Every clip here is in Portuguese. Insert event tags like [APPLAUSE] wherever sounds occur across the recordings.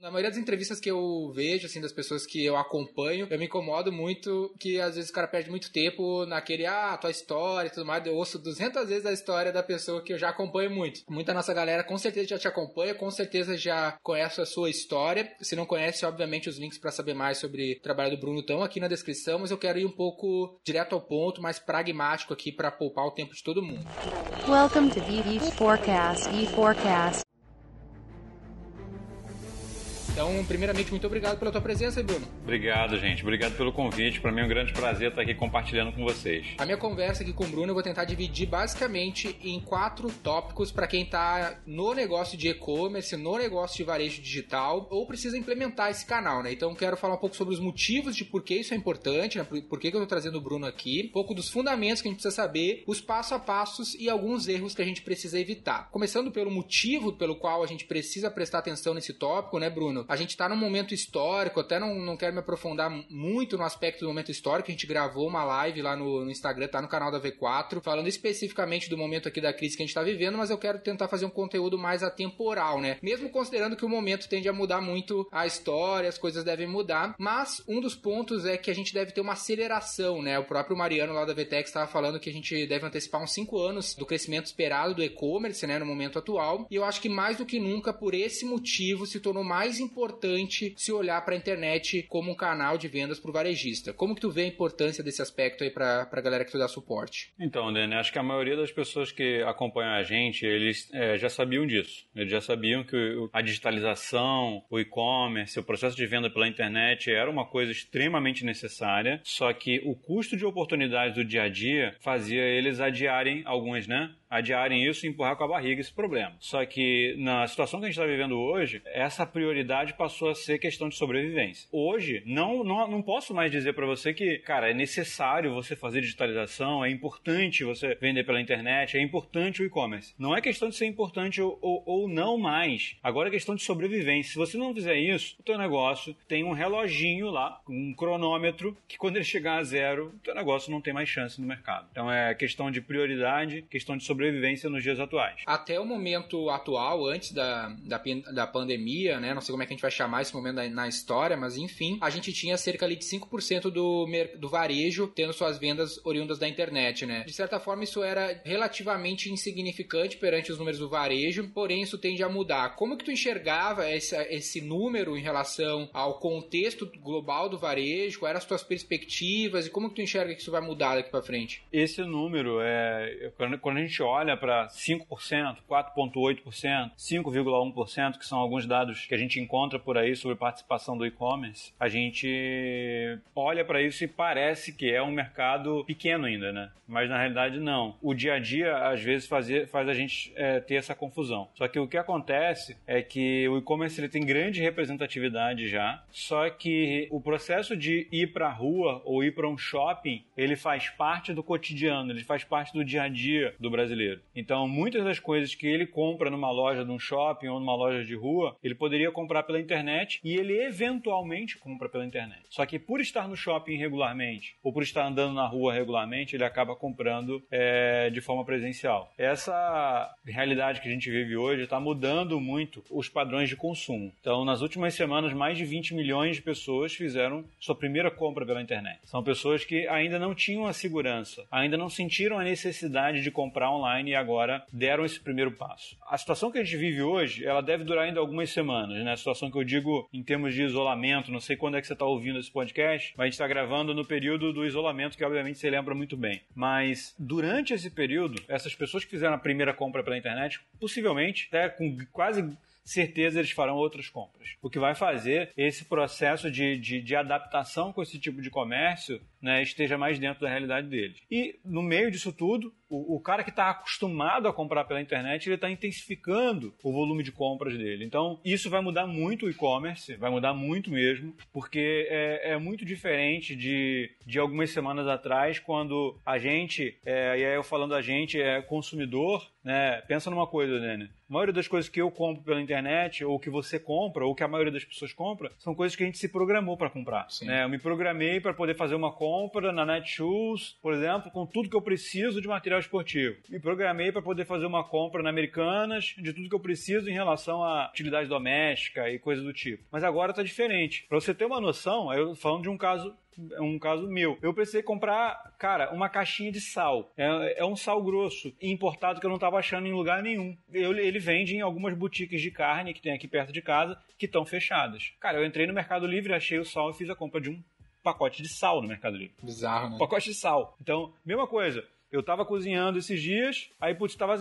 Na maioria das entrevistas que eu vejo, assim, das pessoas que eu acompanho, eu me incomodo muito que às vezes o cara perde muito tempo naquele, ah, tua história e tudo mais. Eu ouço 200 vezes a história da pessoa que eu já acompanho muito. Muita nossa galera com certeza já te acompanha, com certeza já conhece a sua história. Se não conhece, obviamente, os links para saber mais sobre o trabalho do Bruno estão aqui na descrição, mas eu quero ir um pouco direto ao ponto, mais pragmático aqui para poupar o tempo de todo mundo. Welcome to VV Forecast, E Forecast. Então, primeiramente, muito obrigado pela tua presença, Bruno. Obrigado, gente. Obrigado pelo convite. Para mim é um grande prazer estar aqui compartilhando com vocês. A minha conversa aqui com o Bruno eu vou tentar dividir basicamente em quatro tópicos para quem está no negócio de e-commerce, no negócio de varejo digital ou precisa implementar esse canal, né? Então, quero falar um pouco sobre os motivos de por que isso é importante, né? por que, eu estou trazendo o Bruno aqui, um pouco dos fundamentos que a gente precisa saber, os passo a passos e alguns erros que a gente precisa evitar. Começando pelo motivo pelo qual a gente precisa prestar atenção nesse tópico, né, Bruno? A gente está num momento histórico, até não, não quero me aprofundar muito no aspecto do momento histórico, a gente gravou uma live lá no, no Instagram, tá no canal da V4, falando especificamente do momento aqui da crise que a gente está vivendo, mas eu quero tentar fazer um conteúdo mais atemporal, né? Mesmo considerando que o momento tende a mudar muito a história, as coisas devem mudar, mas um dos pontos é que a gente deve ter uma aceleração, né? O próprio Mariano lá da VTEX estava falando que a gente deve antecipar uns 5 anos do crescimento esperado do e-commerce, né, no momento atual, e eu acho que mais do que nunca, por esse motivo, se tornou mais importante importante se olhar para a internet como um canal de vendas para o varejista. Como que tu vê a importância desse aspecto aí para a galera que tu dá suporte? Então, Dani, acho que a maioria das pessoas que acompanham a gente, eles é, já sabiam disso. Eles já sabiam que a digitalização, o e-commerce, o processo de venda pela internet era uma coisa extremamente necessária, só que o custo de oportunidades do dia a dia fazia eles adiarem algumas, né? Adiarem isso e empurrar com a barriga esse problema. Só que na situação que a gente está vivendo hoje, essa prioridade passou a ser questão de sobrevivência. Hoje, não, não, não posso mais dizer para você que, cara, é necessário você fazer digitalização, é importante você vender pela internet, é importante o e-commerce. Não é questão de ser importante ou, ou, ou, não mais. Agora é questão de sobrevivência. Se você não fizer isso, o teu negócio tem um reloginho lá, um cronômetro, que quando ele chegar a zero, o teu negócio não tem mais chance no mercado. Então é questão de prioridade, questão de sobrevivência sobrevivência nos dias atuais. Até o momento atual, antes da, da, da pandemia, né? Não sei como é que a gente vai chamar esse momento na, história, mas enfim, a gente tinha cerca ali de 5% do, do varejo tendo suas vendas oriundas da internet, né? De certa forma, isso era relativamente insignificante perante os números do varejo, porém isso tende a mudar. Como que tu enxergava esse, esse número em relação ao contexto global do varejo? Quais eram as tuas perspectivas e como que tu enxerga que isso vai mudar daqui para frente? Esse número é quando a gente olha para 5%, 4,8%, 5,1%, que são alguns dados que a gente encontra por aí sobre participação do e-commerce, a gente olha para isso e parece que é um mercado pequeno ainda, né? Mas na realidade não. O dia a dia, às vezes, faz a gente é, ter essa confusão. Só que o que acontece é que o e-commerce tem grande representatividade já, só que o processo de ir para a rua ou ir para um shopping, ele faz parte do cotidiano, ele faz parte do dia a dia do brasileiro brasileiro. Então, muitas das coisas que ele compra numa loja de um shopping ou numa loja de rua, ele poderia comprar pela internet e ele eventualmente compra pela internet. Só que por estar no shopping regularmente ou por estar andando na rua regularmente, ele acaba comprando é, de forma presencial. Essa realidade que a gente vive hoje está mudando muito os padrões de consumo. Então, nas últimas semanas, mais de 20 milhões de pessoas fizeram sua primeira compra pela internet. São pessoas que ainda não tinham a segurança, ainda não sentiram a necessidade de comprar online online e agora deram esse primeiro passo. A situação que a gente vive hoje, ela deve durar ainda algumas semanas, né? A situação que eu digo em termos de isolamento, não sei quando é que você está ouvindo esse podcast, mas a gente está gravando no período do isolamento, que obviamente você lembra muito bem. Mas durante esse período, essas pessoas que fizeram a primeira compra pela internet, possivelmente, até com quase certeza eles farão outras compras. O que vai fazer esse processo de, de, de adaptação com esse tipo de comércio né, esteja mais dentro da realidade deles. E no meio disso tudo, o, o cara que está acostumado a comprar pela internet, ele está intensificando o volume de compras dele. Então, isso vai mudar muito o e-commerce, vai mudar muito mesmo, porque é, é, muito diferente de, de algumas semanas atrás, quando a gente, é, e aí eu falando a gente, é consumidor, né? Pensa numa coisa, né? A maioria das coisas que eu compro pela internet, ou que você compra, ou que a maioria das pessoas compra, são coisas que a gente se programou para comprar. Né? Eu me programei para poder fazer uma compra na Netshoes, por exemplo, com tudo que eu preciso de material esportivo. Me programei para poder fazer uma compra na Americanas de tudo que eu preciso em relação à utilidade doméstica e coisa do tipo. Mas agora tá diferente. Para você ter uma noção, eu falando de um caso um caso meu. Eu precisei comprar, cara, uma caixinha de sal. É, é um sal grosso, importado que eu não estava achando em lugar nenhum. Eu, ele vende em algumas boutiques de carne que tem aqui perto de casa, que estão fechadas. Cara, eu entrei no Mercado Livre, achei o sal e fiz a compra de um pacote de sal no Mercado Livre. Bizarro, né? Pacote de sal. Então, mesma coisa. Eu tava cozinhando esses dias, aí, putz, tava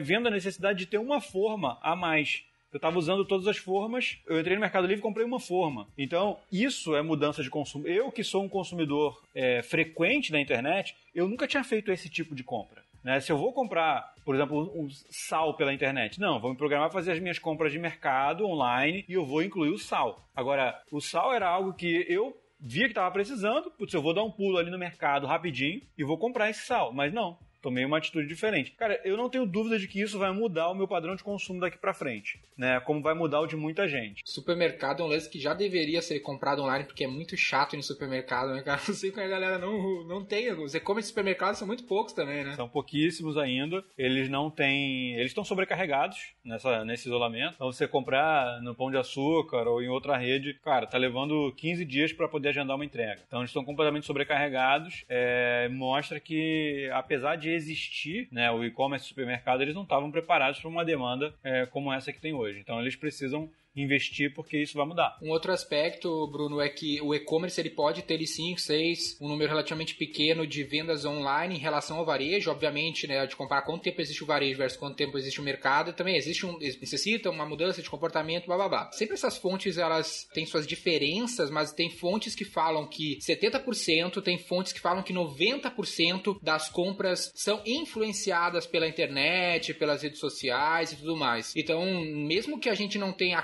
vendo a necessidade de ter uma forma a mais. Eu estava usando todas as formas. Eu entrei no Mercado Livre e comprei uma forma. Então, isso é mudança de consumo. Eu, que sou um consumidor é, frequente da internet, eu nunca tinha feito esse tipo de compra. Né? Se eu vou comprar, por exemplo, um sal pela internet, não, vou me programar para fazer as minhas compras de mercado online e eu vou incluir o sal. Agora, o sal era algo que eu via que estava precisando, putz, eu vou dar um pulo ali no mercado rapidinho e vou comprar esse sal. Mas não, tomei uma atitude diferente. Cara, eu não tenho dúvida de que isso vai mudar o meu padrão de consumo daqui para frente, né? Como vai mudar o de muita gente. Supermercado é um lance que já deveria ser comprado online porque é muito chato ir no supermercado, né, cara? [LAUGHS] Não sei como a galera não, não tem. Os e-commerce supermercados são muito poucos também, né? São pouquíssimos ainda. Eles não têm. Eles estão sobrecarregados nessa, nesse isolamento. Então você comprar no Pão de Açúcar ou em outra rede, cara, tá levando 15 dias para poder agendar uma entrega. Então eles estão completamente sobrecarregados. É, mostra que, apesar de existir, né, o e-commerce supermercado, eles não estavam preparados para uma demanda é, como essa que tem hoje. Então eles precisam investir porque isso vai mudar. Um outro aspecto, Bruno, é que o e-commerce ele pode ter 5, 6, um número relativamente pequeno de vendas online em relação ao varejo, obviamente, né, de comparar quanto tempo existe o varejo versus quanto tempo existe o mercado, também existe um necessita uma mudança de comportamento, blá blá blá. Sempre essas fontes elas têm suas diferenças, mas tem fontes que falam que 70%, tem fontes que falam que 90% das compras são influenciadas pela internet, pelas redes sociais e tudo mais. Então, mesmo que a gente não tenha a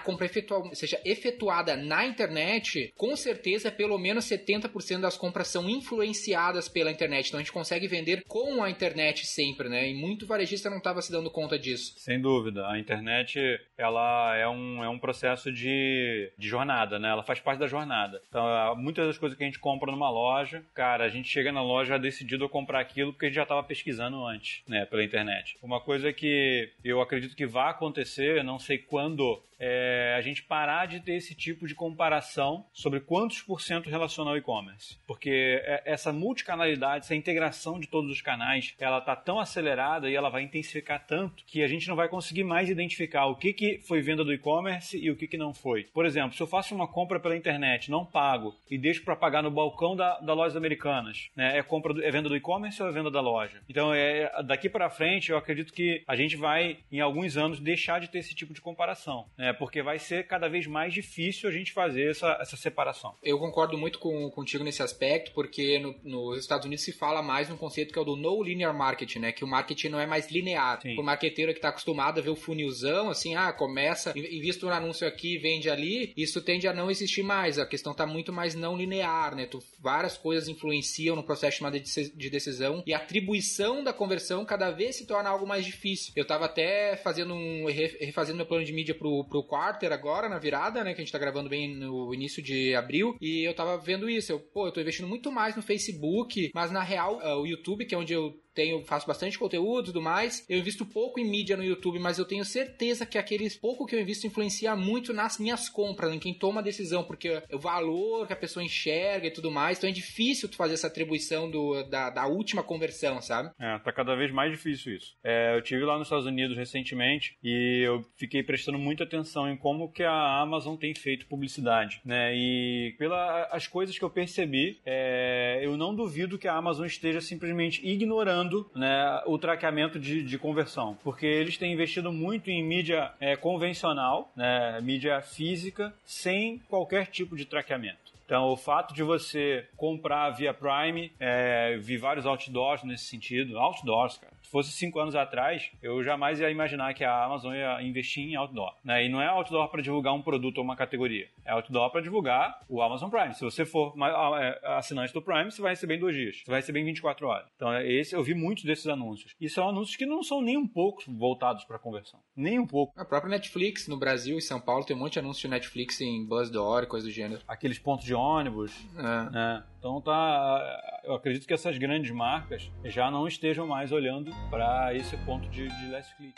seja efetuada na internet, com certeza pelo menos 70% das compras são influenciadas pela internet. Então a gente consegue vender com a internet sempre, né? E muito varejista não estava se dando conta disso. Sem dúvida. A internet, ela é um, é um processo de, de jornada, né? Ela faz parte da jornada. Então, muitas das coisas que a gente compra numa loja, cara, a gente chega na loja decidido a comprar aquilo porque a gente já estava pesquisando antes, né? Pela internet. Uma coisa que eu acredito que vai acontecer, não sei quando, é a gente parar de ter esse tipo de comparação sobre quantos por cento relaciona ao e-commerce. Porque é, essa multicanalidade, essa integração de todos os canais, ela tá tão acelerada e ela vai intensificar tanto que a gente não vai conseguir mais identificar o que, que foi venda do e-commerce e o que, que não foi. Por exemplo, se eu faço uma compra pela internet, não pago e deixo para pagar no balcão da, da lojas americanas, né? É compra do, é venda do e-commerce ou é venda da loja? Então, é, daqui para frente, eu acredito que a gente vai, em alguns anos, deixar de ter esse tipo de comparação, né? Porque vai ser cada vez mais difícil a gente fazer essa, essa separação. Eu concordo muito com, contigo nesse aspecto, porque no, nos Estados Unidos se fala mais num conceito que é o do no linear marketing, né? Que o marketing não é mais linear. Sim. O marqueteiro que está acostumado a ver o funilzão, assim, ah, começa, invista um anúncio aqui, vende ali, isso tende a não existir mais. A questão está muito mais não linear, né? Tu, várias coisas influenciam no processo chamado de decisão e a atribuição da conversão cada vez se torna algo mais difícil. Eu estava até fazendo um refazendo meu plano de mídia pro, pro quarter agora, na virada, né? Que a gente tá gravando bem no início de abril. E eu tava vendo isso. Eu, pô, eu tô investindo muito mais no Facebook, mas na real, uh, o YouTube, que é onde eu tenho, faço bastante conteúdo e tudo mais. Eu invisto pouco em mídia no YouTube, mas eu tenho certeza que aqueles pouco que eu invisto influencia muito nas minhas compras, em quem toma a decisão, porque o valor que a pessoa enxerga e tudo mais, então é difícil tu fazer essa atribuição do, da, da última conversão, sabe? É, tá cada vez mais difícil isso. É, eu tive lá nos Estados Unidos recentemente e eu fiquei prestando muita atenção em como que a Amazon tem feito publicidade, né? E pelas coisas que eu percebi, é, eu não duvido que a Amazon esteja simplesmente ignorando né, o traqueamento de, de, conversão, porque eles têm investido muito em mídia é, convencional, né, mídia física, sem qualquer tipo de traqueamento. Então, o fato de você comprar via Prime, é, vi vários outdoors nesse sentido, outdoors, cara, se fosse cinco anos atrás, eu jamais ia imaginar que a Amazon ia investir em outdoor. Né? E não é outdoor para divulgar um produto ou uma categoria. É outdoor para divulgar o Amazon Prime. Se você for é, assinante do Prime, você vai receber em dois dias. Você vai receber em 24 horas. Então, é esse, eu vi muitos desses anúncios. E são anúncios que não são nem um pouco voltados para conversão. Nem um pouco. A própria Netflix, no Brasil e São Paulo, tem um monte de anúncios de Netflix em Buzzdoor e coisa do gênero. Aqueles pontos de ônibus. É. Né? Então tá, eu acredito que essas grandes marcas já não estejam mais olhando para esse ponto de, de last click.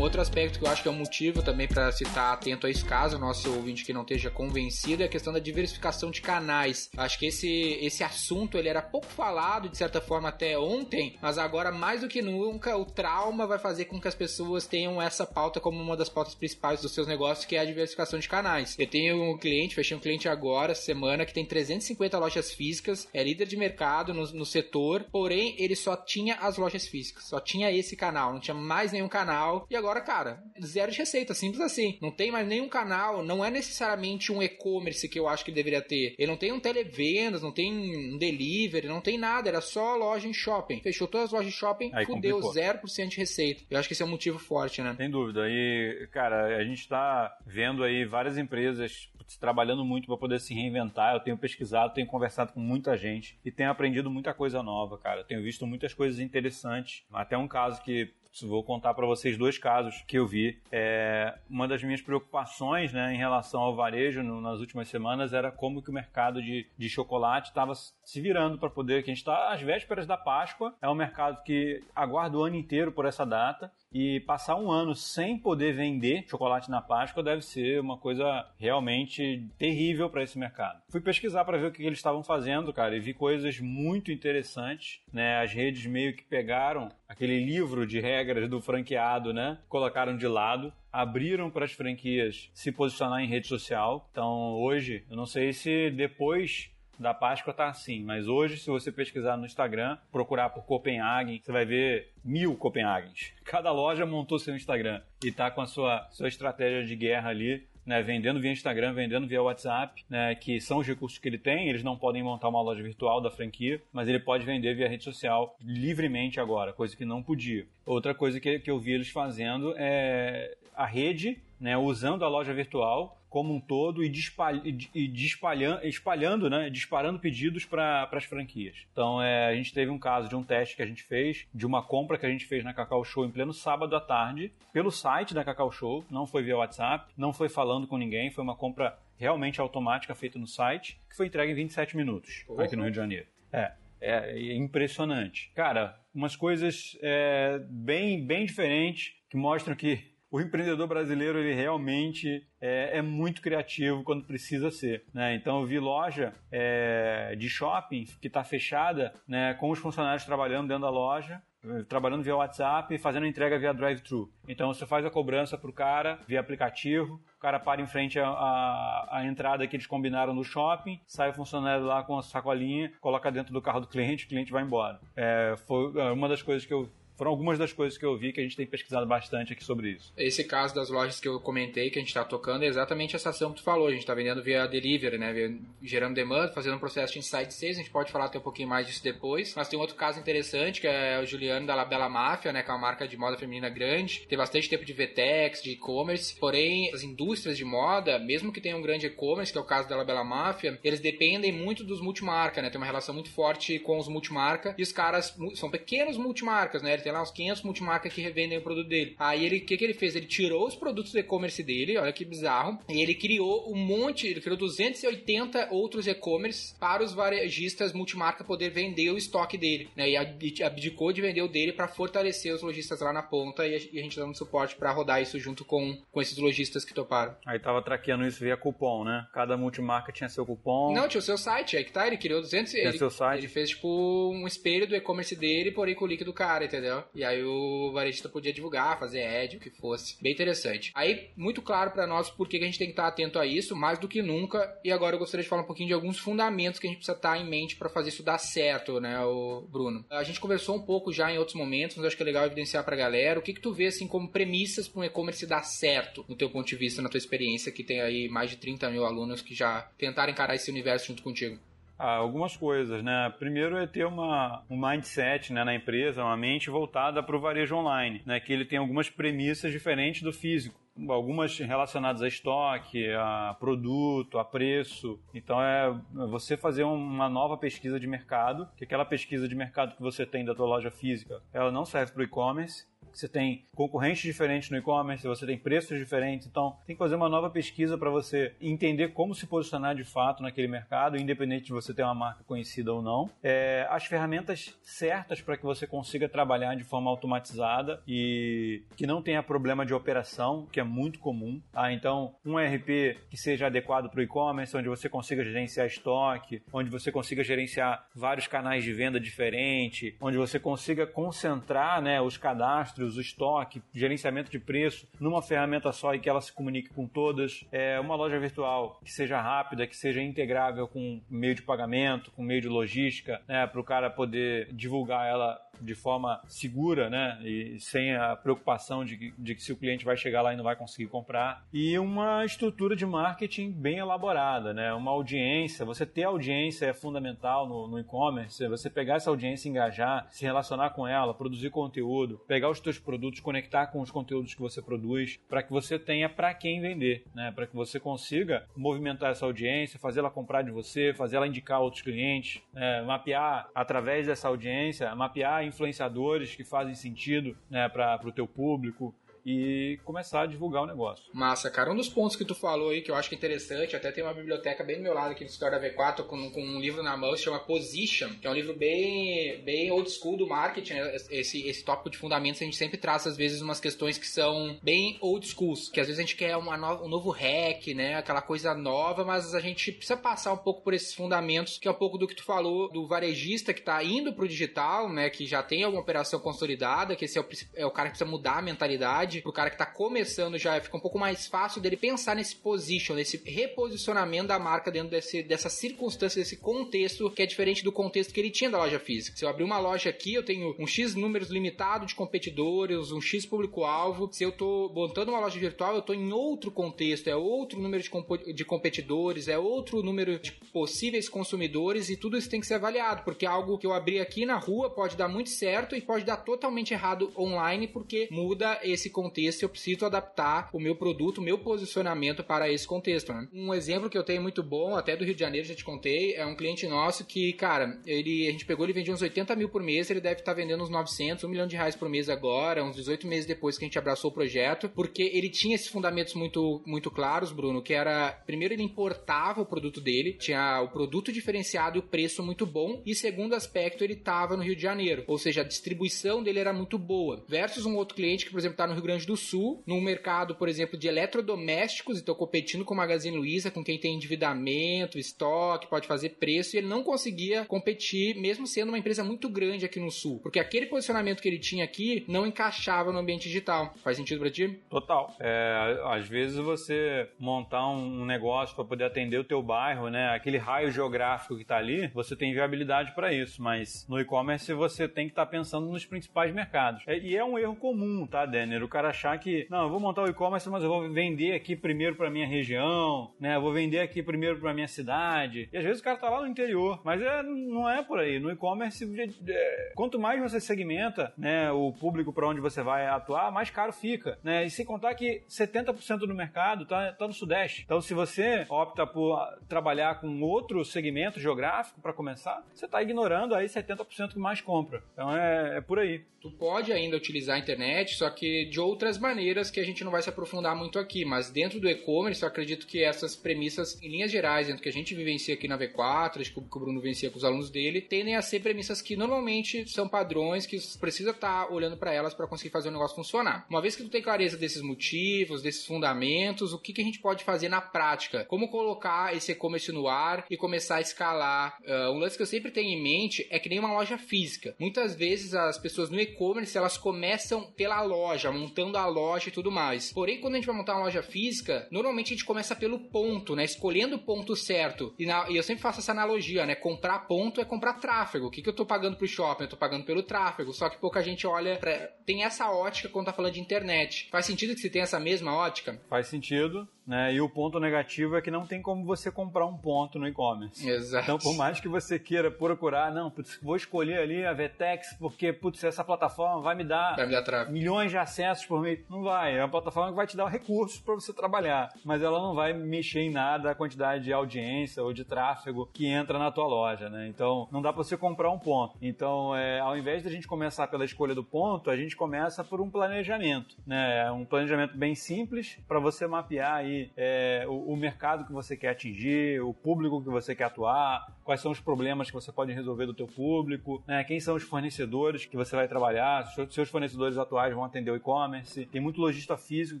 Outro aspecto que eu acho que é um motivo também para se estar atento a esse caso, nosso ouvinte que não esteja convencido, é a questão da diversificação de canais. Acho que esse, esse assunto ele era pouco falado, de certa forma, até ontem, mas agora, mais do que nunca, o trauma vai fazer com que as pessoas tenham essa pauta como uma das pautas principais dos seus negócios, que é a diversificação de canais. Eu tenho um cliente, fechei um cliente agora, semana, que tem 350 lojas físicas, é líder de mercado no, no setor, porém, ele só tinha as lojas físicas, só tinha esse canal, não tinha mais nenhum canal, e agora agora, cara, zero de receita, simples assim. Não tem mais nenhum canal, não é necessariamente um e-commerce que eu acho que ele deveria ter. Ele não tem um televendas, não tem um delivery, não tem nada, era só loja em shopping. Fechou todas as lojas de shopping, Aí fudeu, complicou. 0% de receita. Eu acho que esse é um motivo forte, né? Sem dúvida. E, cara, a gente tá vendo aí várias empresas trabalhando muito para poder se reinventar. Eu tenho pesquisado, tenho conversado com muita gente e tenho aprendido muita coisa nova, cara. Eu tenho visto muitas coisas interessantes. Até um caso que vou contar para vocês dois casos que eu vi. É, uma das minhas preocupações né, em relação ao varejo no, nas últimas semanas era como que o mercado de, de chocolate estava se virando para poder, que a gente está às vésperas da Páscoa, é um mercado que aguarda o ano inteiro por essa data e passar um ano sem poder vender chocolate na Páscoa deve ser uma coisa realmente terrível para esse mercado. Fui pesquisar para ver o que eles estavam fazendo, cara, e vi coisas muito interessantes, né? As redes meio que pegaram aquele livro de regras do franqueado, né? Colocaram de lado abriram para as franquias se posicionar em rede social. Então, hoje, eu não sei se depois da Páscoa tá assim, mas hoje, se você pesquisar no Instagram, procurar por Copenhagen, você vai ver mil Copenhagens. Cada loja montou seu Instagram e tá com a sua, sua estratégia de guerra ali né, vendendo via Instagram, vendendo via WhatsApp, né, que são os recursos que ele tem. Eles não podem montar uma loja virtual da franquia, mas ele pode vender via rede social livremente agora, coisa que não podia. Outra coisa que, que eu vi eles fazendo é a rede, né, usando a loja virtual como um todo e, despalha, e despalhando, espalhando, né, disparando pedidos para as franquias. Então, é, a gente teve um caso de um teste que a gente fez, de uma compra que a gente fez na Cacau Show em pleno sábado à tarde, pelo site da Cacau Show, não foi via WhatsApp, não foi falando com ninguém, foi uma compra realmente automática feita no site, que foi entregue em 27 minutos aqui no Rio de Janeiro. É, é, impressionante. Cara, umas coisas é, bem, bem diferentes que mostram que o empreendedor brasileiro ele realmente é, é muito criativo quando precisa ser. Né? Então eu vi loja é, de shopping que está fechada né, com os funcionários trabalhando dentro da loja trabalhando via WhatsApp e fazendo entrega via drive-thru. Então você faz a cobrança para o cara via aplicativo, o cara para em frente à, entrada que eles combinaram no shopping, sai o funcionário lá com a sacolinha, coloca dentro do carro do cliente, o cliente vai embora. É, foi é, uma das coisas que eu foram algumas das coisas que eu vi que a gente tem pesquisado bastante aqui sobre isso. Esse caso das lojas que eu comentei, que a gente está tocando, é exatamente essa ação que tu falou. A gente está vendendo via delivery, né? Gerando demanda, fazendo um processo de insight. A gente pode falar até um pouquinho mais disso depois. Mas tem outro caso interessante, que é o Juliano da Labela Máfia, né? Que é uma marca de moda feminina grande. Tem bastante tempo de VTEX, de e-commerce. Porém, as indústrias de moda, mesmo que tenham um grande e-commerce, que é o caso da Labela Máfia, eles dependem muito dos multimarca, né? Tem uma relação muito forte com os multimarca. E os caras são pequenos multimarcas, né? Ele tem lá uns 500 multimarcas que revendem o produto dele. Aí ele, o que, que ele fez? Ele tirou os produtos do e-commerce dele, olha que bizarro, e ele criou um monte, ele criou 280 outros e-commerce para os varejistas multimarca poder vender o estoque dele, né? E abdicou de vender o dele para fortalecer os lojistas lá na ponta e a, gente dando suporte para rodar isso junto com, com esses lojistas que toparam. Aí tava traqueando isso via cupom, né? Cada multimarca tinha seu cupom. Não, tinha o seu site, aí que tá, ele criou 200... Tinha ele, seu site. Ele fez tipo um espelho do e-commerce dele, porém com o link do cara, entendeu? E aí o varejista podia divulgar, fazer ad, o que fosse. Bem interessante. Aí, muito claro para nós por que a gente tem que estar atento a isso, mais do que nunca. E agora eu gostaria de falar um pouquinho de alguns fundamentos que a gente precisa estar em mente para fazer isso dar certo, né, o Bruno? A gente conversou um pouco já em outros momentos, mas acho que é legal evidenciar pra galera. O que que tu vê, assim, como premissas para um e-commerce dar certo, no teu ponto de vista, na tua experiência, que tem aí mais de 30 mil alunos que já tentaram encarar esse universo junto contigo? Ah, algumas coisas, né? Primeiro é ter uma, um mindset né, na empresa, uma mente voltada para o varejo online, né? Que ele tem algumas premissas diferentes do físico algumas relacionadas a estoque, a produto, a preço. Então é você fazer uma nova pesquisa de mercado, que aquela pesquisa de mercado que você tem da tua loja física, ela não serve para o e-commerce você tem concorrentes diferentes no e-commerce, você tem preços diferentes, então tem que fazer uma nova pesquisa para você entender como se posicionar de fato naquele mercado, independente de você ter uma marca conhecida ou não. É, as ferramentas certas para que você consiga trabalhar de forma automatizada e que não tenha problema de operação, que é muito comum. Tá? Então, um ERP que seja adequado para o e-commerce, onde você consiga gerenciar estoque, onde você consiga gerenciar vários canais de venda diferentes, onde você consiga concentrar né, os cadastros, o estoque, gerenciamento de preço numa ferramenta só e que ela se comunique com todas. É uma loja virtual que seja rápida, que seja integrável com meio de pagamento, com meio de logística, né, para o cara poder divulgar ela de forma segura, né? E sem a preocupação de, de que se o cliente vai chegar lá e não vai conseguir comprar. E uma estrutura de marketing bem elaborada, né? Uma audiência, você ter audiência é fundamental no, no e-commerce, você pegar essa audiência, engajar, se relacionar com ela, produzir conteúdo, pegar os seus produtos, conectar com os conteúdos que você produz, para que você tenha para quem vender, né? Para que você consiga movimentar essa audiência, fazer ela comprar de você, fazer ela indicar outros clientes, né? mapear através dessa audiência, mapear influenciadores que fazem sentido né, para o teu público, e começar a divulgar o negócio. Massa, cara. Um dos pontos que tu falou aí que eu acho que é interessante, até tem uma biblioteca bem do meu lado aqui no História da V4 com, com um livro na mão, se chama Position, que é um livro bem, bem old school do marketing. Né? Esse, esse tópico de fundamentos a gente sempre traz, às vezes, umas questões que são bem old schools, que às vezes a gente quer uma no, um novo hack, né? Aquela coisa nova, mas a gente precisa passar um pouco por esses fundamentos, que é um pouco do que tu falou do varejista que está indo pro digital, né? Que já tem alguma operação consolidada, que esse é o, é o cara que precisa mudar a mentalidade verdade, pro cara que tá começando já fica um pouco mais fácil dele pensar nesse position, nesse reposicionamento da marca dentro desse, dessa circunstância, desse contexto que é diferente do contexto que ele tinha da loja física. Se eu abrir uma loja aqui, eu tenho um X números limitado de competidores, um X público-alvo. Se eu tô montando uma loja virtual, eu tô em outro contexto, é outro número de, de competidores, é outro número de possíveis consumidores e tudo isso tem que ser avaliado, porque algo que eu abri aqui na rua pode dar muito certo e pode dar totalmente errado online, porque muda esse contexto, eu preciso adaptar o meu produto, o meu posicionamento para esse contexto. Né? Um exemplo que eu tenho muito bom, até do Rio de Janeiro, já te contei, é um cliente nosso que, cara, ele, a gente pegou, ele vendia uns 80 mil por mês, ele deve estar vendendo uns 900, 1 milhão de reais por mês agora, uns 18 meses depois que a gente abraçou o projeto, porque ele tinha esses fundamentos muito, muito claros, Bruno, que era, primeiro ele importava o produto dele, tinha o produto diferenciado e o preço muito bom, e segundo aspecto, ele estava no Rio de Janeiro, ou seja, a distribuição dele era muito boa, versus um outro cliente que, por exemplo, está no Rio Grande do Sul, num mercado, por exemplo, de eletrodomésticos, e estou competindo com o Magazine Luiza, com quem tem endividamento, estoque, pode fazer preço, e ele não conseguia competir, mesmo sendo uma empresa muito grande aqui no Sul, porque aquele posicionamento que ele tinha aqui não encaixava no ambiente digital. Faz sentido para ti? Total. É, às vezes você montar um negócio para poder atender o teu bairro, né, aquele raio geográfico que está ali, você tem viabilidade para isso, mas no e-commerce você tem que estar tá pensando nos principais mercados. É, e é um erro comum, tá, Denner? O cara achar que, não, eu vou montar o e-commerce, mas eu vou vender aqui primeiro para minha região, né? Eu vou vender aqui primeiro para minha cidade. E às vezes o cara tá lá no interior, mas é, não é por aí. No e-commerce, é, quanto mais você segmenta, né, o público para onde você vai atuar, mais caro fica, né? E sem contar que 70% do mercado tá, tá no sudeste. Então, se você opta por trabalhar com outro segmento geográfico para começar, você tá ignorando aí 70% que mais compra. Então é, é por aí. Tu pode ainda utilizar a internet, só que de outras maneiras que a gente não vai se aprofundar muito aqui, mas dentro do e-commerce eu acredito que essas premissas, em linhas gerais, dentro que a gente vivencia aqui na V4, acho que o Bruno vivencia com os alunos dele, tendem a ser premissas que normalmente são padrões que precisa estar tá olhando para elas para conseguir fazer o negócio funcionar. Uma vez que tu tem clareza desses motivos, desses fundamentos, o que, que a gente pode fazer na prática? Como colocar esse e-commerce no ar e começar a escalar? Uh, um lance que eu sempre tenho em mente é que nem uma loja física. Muitas vezes as pessoas no e-commerce elas começam pela loja, montando a loja e tudo mais. Porém, quando a gente vai montar uma loja física, normalmente a gente começa pelo ponto, né? Escolhendo o ponto certo. E, na, e eu sempre faço essa analogia, né? Comprar ponto é comprar tráfego. O que, que eu tô pagando pro shopping? Eu tô pagando pelo tráfego. Só que pouca gente olha pra... Tem essa ótica quando tá falando de internet. Faz sentido que você tenha essa mesma ótica? Faz sentido. Né? E o ponto negativo é que não tem como você comprar um ponto no e-commerce. Exato. Então, por mais que você queira procurar, não, putz, vou escolher ali a Vtex porque, putz, essa plataforma vai me dar, vai me dar milhões de acessos por mês? Não vai. É uma plataforma que vai te dar recursos para você trabalhar, mas ela não vai mexer em nada a quantidade de audiência ou de tráfego que entra na tua loja, né? Então, não dá para você comprar um ponto. Então, é, ao invés de a gente começar pela escolha do ponto, a gente começa por um planejamento, né? Um planejamento bem simples para você mapear aí é, o, o mercado que você quer atingir, o público que você quer atuar, quais são os problemas que você pode resolver do teu público, né? Quem são os fornecedores que você vai trabalhar, seus fornecedores atuais vão atender o e-commerce. Tem muito lojista físico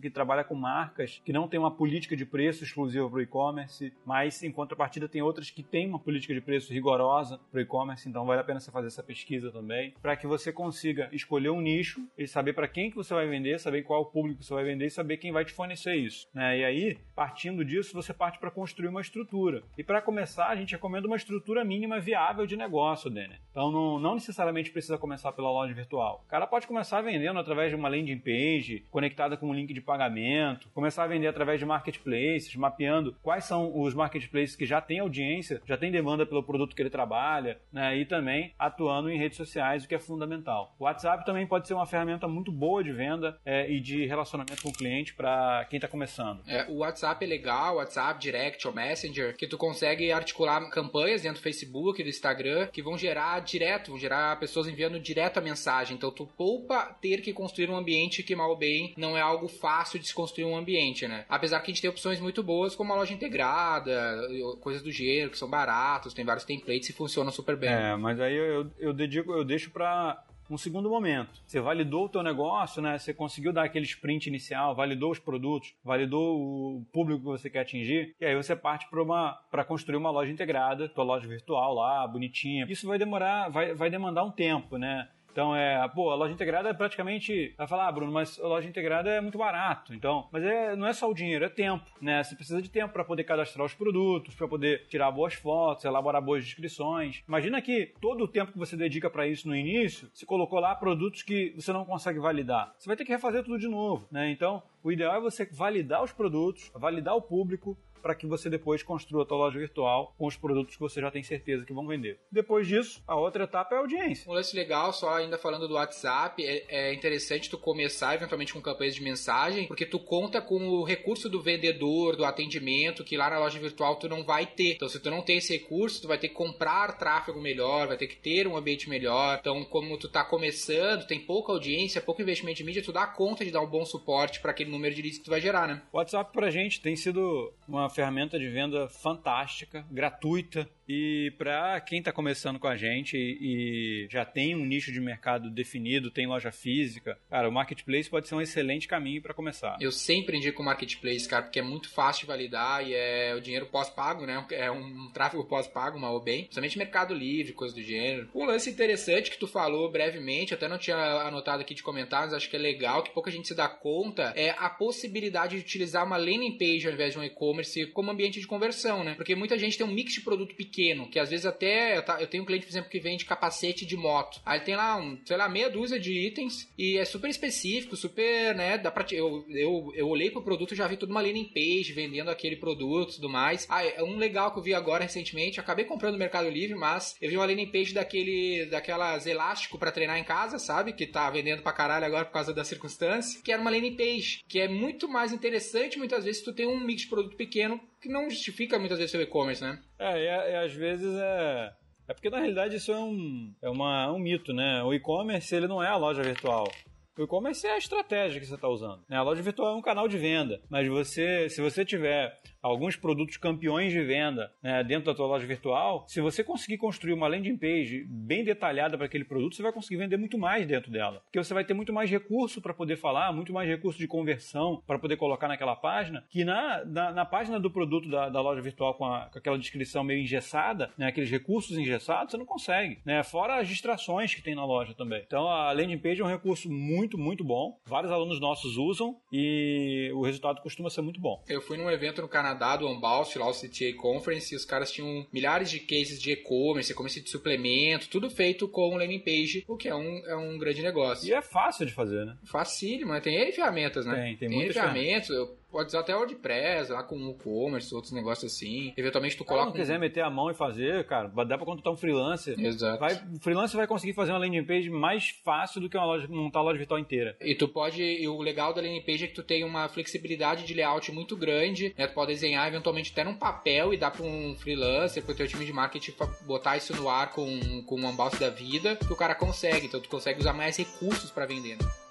que trabalha com marcas que não tem uma política de preço exclusiva para o e-commerce, mas em contrapartida tem outras que têm uma política de preço rigorosa para o e-commerce, então vale a pena você fazer essa pesquisa também, para que você consiga escolher um nicho e saber para quem que você vai vender, saber qual o público que você vai vender e saber quem vai te fornecer isso. Né? E aí, partindo disso, você parte para construir uma estrutura. E para começar, a gente recomenda uma estrutura mínima viável de negócio, Denner. Então não, não necessariamente precisa começar pela loja virtual. O cara pode começar vendendo através de uma landing page conectada com um link de pagamento, começar a vender através de marketplaces, mapeando quais são os marketplaces que já têm audiência, já têm demanda pelo produto que ele trabalha, né? E também atuando em redes sociais, o que é fundamental. O WhatsApp também pode ser uma ferramenta muito boa de venda é, e de relacionamento com o cliente para quem está começando. É, o WhatsApp é legal, WhatsApp Direct ou Messenger, que tu consegue articular campanhas dentro do Facebook, do Instagram, que vão gerar direto, vão gerar pessoas enviando direto a mensagem. Então tu poupa ter que construir um ambiente que mal ou bem não é algo fácil de se construir um ambiente, né? Apesar que a gente tem opções muito boas como a loja integrada, coisas do gênero que são baratos, tem vários templates e funcionam super bem. É, mas aí eu, eu dedico, eu deixo para um segundo momento. Você validou o teu negócio, né? Você conseguiu dar aquele sprint inicial, validou os produtos, validou o público que você quer atingir, e aí você parte para uma para construir uma loja integrada, tua loja virtual lá, bonitinha. Isso vai demorar, vai, vai demandar um tempo, né? Então é, pô, a loja integrada é praticamente. Vai falar, ah, Bruno, mas a loja integrada é muito barato. Então, mas é, não é só o dinheiro, é tempo, né? Você precisa de tempo para poder cadastrar os produtos, para poder tirar boas fotos, elaborar boas descrições. Imagina que todo o tempo que você dedica para isso no início, você colocou lá produtos que você não consegue validar. Você vai ter que refazer tudo de novo, né? Então, o ideal é você validar os produtos, validar o público, para que você depois construa a sua loja virtual com os produtos que você já tem certeza que vão vender. Depois disso, a outra etapa é a audiência. Um lance legal, só ainda falando do WhatsApp, é, é interessante tu começar eventualmente com campanhas de mensagem, porque tu conta com o recurso do vendedor, do atendimento, que lá na loja virtual tu não vai ter. Então, se tu não tem esse recurso, tu vai ter que comprar tráfego melhor, vai ter que ter um ambiente melhor. Então, como tu tá começando, tem pouca audiência, pouco investimento de mídia, tu dá conta de dar um bom suporte para aquele número de leads que tu vai gerar, né? O WhatsApp pra gente tem sido uma ferramenta de venda fantástica, gratuita, e para quem está começando com a gente e, já tem um nicho de mercado definido, tem loja física, cara, o marketplace pode ser um excelente caminho para começar. Eu sempre indico o marketplace, cara, porque é muito fácil de validar e é o dinheiro pós-pago, né? É um tráfego pós-pago, ou bem. Principalmente Mercado Livre, coisa do gênero. Um lance interessante que tu falou brevemente, até não tinha anotado aqui de comentários, acho que é legal, que pouca gente se dá conta, é a possibilidade de utilizar uma landing page ao invés de um e-commerce como ambiente de conversão, né? Porque muita gente tem um mix de produto pequeno pequeno, que às vezes até eu tenho um cliente, por exemplo, que vende capacete de moto. Aí tem lá, um, sei lá, meia dúzia de itens e é super específico, super, né, dá pra, eu, eu, eu olhei pro produto já vi tudo uma landing page vendendo aquele produto e tudo mais. Ah, é um legal que eu vi agora recentemente, acabei comprando no Mercado Livre, mas eu vi uma landing page daquele, daquelas elástico para treinar em casa, sabe? Que tá vendendo pra caralho agora por causa da circunstância, que era uma landing page, que é muito mais interessante muitas vezes tu tem um mix de produto pequeno que não justifica muitas vezes seu e-commerce, né? É, e, e às vezes é. É porque na realidade isso é um, é uma, um mito, né? O e-commerce ele não é a loja virtual. O e-commerce é a estratégia que você está usando. Né? A loja virtual é um canal de venda, mas você, se você tiver alguns produtos campeões de venda né, dentro da tua loja virtual, se você conseguir construir uma landing page bem detalhada para aquele produto, você vai conseguir vender muito mais dentro dela. Porque você vai ter muito mais recurso para poder falar, muito mais recurso de conversão para poder colocar naquela página, que na, na, na página do produto da, da loja virtual com, a, com, aquela descrição meio engessada, né, aqueles recursos engessados, você não consegue. Né? Fora as distrações que tem na loja também. Então a landing page é um recurso muito, muito bom. Vários alunos nossos usam e o resultado costuma ser muito bom. Eu fui num evento no canal Canadá, do Unbound, lá o CTA Conference, e os caras tinham milhares de cases de e-commerce, e-commerce de suplemento, tudo feito com landing page, o que é um, é um grande negócio. E é fácil de fazer, né? Facílimo, né? Tem N ferramentas, né? Tem, tem, tem muitas ferramentas. ferramentas Pode usar até WordPress, lá com o e-commerce, outros negócios assim. Eventualmente tu coloca. Se não quiser um... meter a mão e fazer, cara, dá pra contratar um freelancer. Exato. Vai, o freelancer vai conseguir fazer uma landing page mais fácil do que uma loja, montar a loja virtual inteira. E tu pode. E o legal da landing page é que tu tem uma flexibilidade de layout muito grande, né? Tu pode desenhar eventualmente até num papel e dar pra um freelancer, pro teu time de marketing botar isso no ar com, com um unbox da vida, que o cara consegue. Então tu consegue usar mais recursos para vender. Né?